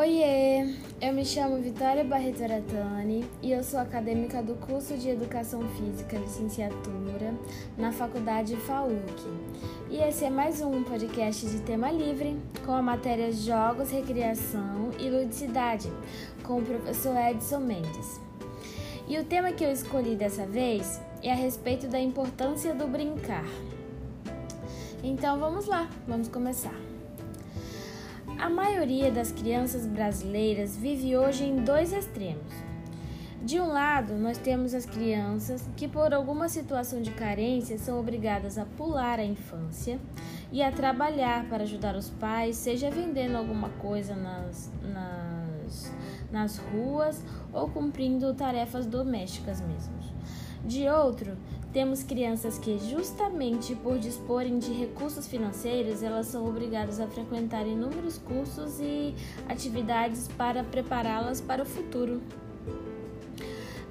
Oiê, eu me chamo Vitória Barreto Aratani e eu sou acadêmica do curso de Educação Física Licenciatura na Faculdade FAUC. E esse é mais um podcast de tema livre com a matéria Jogos, Recreação e Ludicidade com o professor Edson Mendes. E o tema que eu escolhi dessa vez é a respeito da importância do brincar. Então vamos lá, vamos começar. A maioria das crianças brasileiras vive hoje em dois extremos. De um lado, nós temos as crianças que, por alguma situação de carência, são obrigadas a pular a infância e a trabalhar para ajudar os pais, seja vendendo alguma coisa nas, nas, nas ruas ou cumprindo tarefas domésticas mesmo. De outro, temos crianças que, justamente por disporem de recursos financeiros, elas são obrigadas a frequentar inúmeros cursos e atividades para prepará-las para o futuro.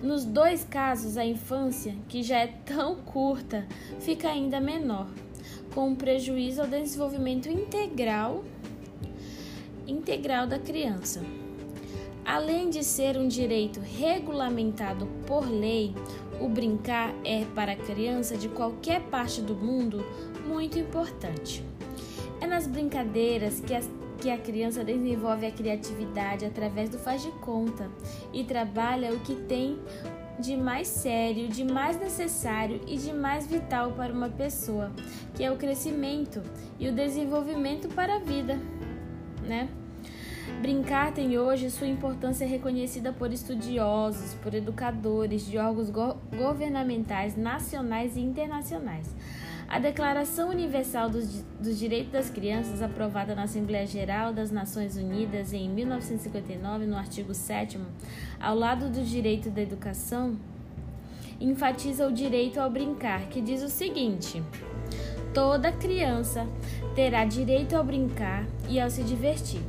Nos dois casos, a infância, que já é tão curta, fica ainda menor, com um prejuízo ao desenvolvimento integral integral da criança. Além de ser um direito regulamentado por lei, o brincar é para a criança de qualquer parte do mundo muito importante. É nas brincadeiras que, as, que a criança desenvolve a criatividade através do faz de conta e trabalha o que tem de mais sério, de mais necessário e de mais vital para uma pessoa, que é o crescimento e o desenvolvimento para a vida, né? Brincar tem hoje sua importância reconhecida por estudiosos, por educadores, de órgãos go governamentais nacionais e internacionais. A Declaração Universal dos, dos, Direitos das Crianças, aprovada na Assembleia Geral das Nações Unidas em 1959, no artigo 7, ao lado do direito da educação, enfatiza o direito ao brincar, que diz o seguinte: toda criança terá direito ao brincar e ao se divertir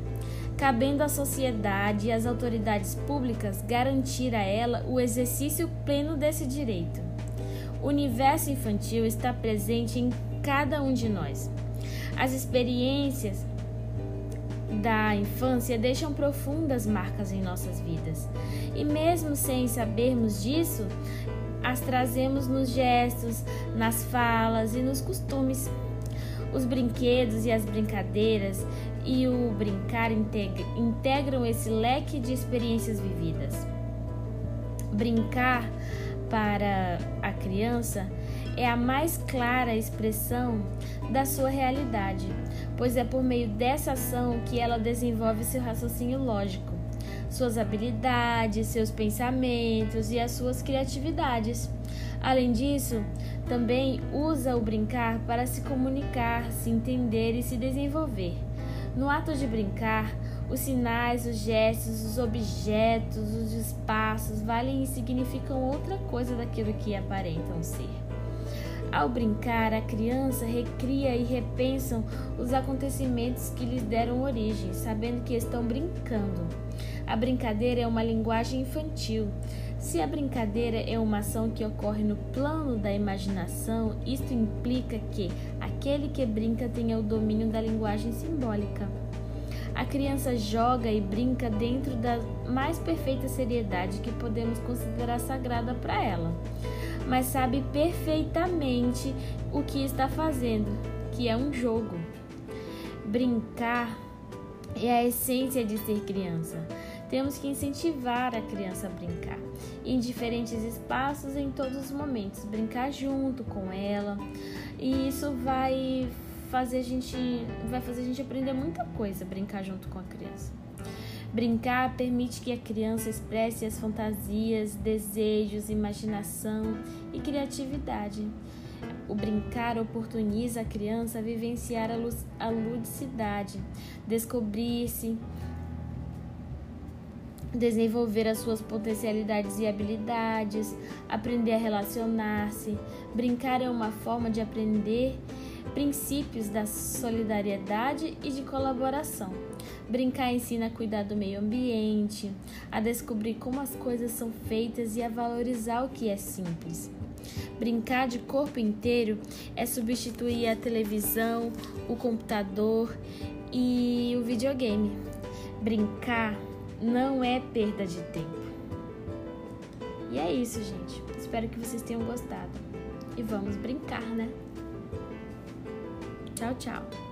cabendo à sociedade e às autoridades públicas garantir a ela o exercício pleno desse direito. O universo infantil está presente em cada um de nós. As experiências da infância deixam profundas marcas em nossas vidas. E mesmo sem sabermos disso, as trazemos nos gestos, nas falas e nos costumes. Os brinquedos e as brincadeiras e o brincar integram esse leque de experiências vividas. Brincar para a criança é a mais clara expressão da sua realidade, pois é por meio dessa ação que ela desenvolve seu raciocínio lógico, suas habilidades, seus pensamentos e as suas criatividades. Além disso, também usa o brincar para se comunicar, se entender e se desenvolver. No ato de brincar, os sinais, os gestos, os objetos, os espaços valem e significam outra coisa daquilo que aparentam ser. Ao brincar, a criança recria e repensam os acontecimentos que lhes deram origem, sabendo que estão brincando. A brincadeira é uma linguagem infantil. Se a brincadeira é uma ação que ocorre no plano da imaginação, isto implica que aquele que brinca tenha o domínio da linguagem simbólica. A criança joga e brinca dentro da mais perfeita seriedade que podemos considerar sagrada para ela mas sabe perfeitamente o que está fazendo, que é um jogo. Brincar é a essência de ser criança. Temos que incentivar a criança a brincar em diferentes espaços, em todos os momentos, brincar junto com ela. E isso vai fazer a gente vai fazer a gente aprender muita coisa, brincar junto com a criança. Brincar permite que a criança expresse as fantasias, desejos, imaginação e criatividade. O brincar oportuniza a criança a vivenciar a ludicidade, descobrir-se, desenvolver as suas potencialidades e habilidades, aprender a relacionar-se. Brincar é uma forma de aprender princípios da solidariedade e de colaboração. Brincar ensina a cuidar do meio ambiente, a descobrir como as coisas são feitas e a valorizar o que é simples. Brincar de corpo inteiro é substituir a televisão, o computador e o videogame. Brincar não é perda de tempo. E é isso, gente. Espero que vocês tenham gostado. E vamos brincar, né? Tchau, tchau.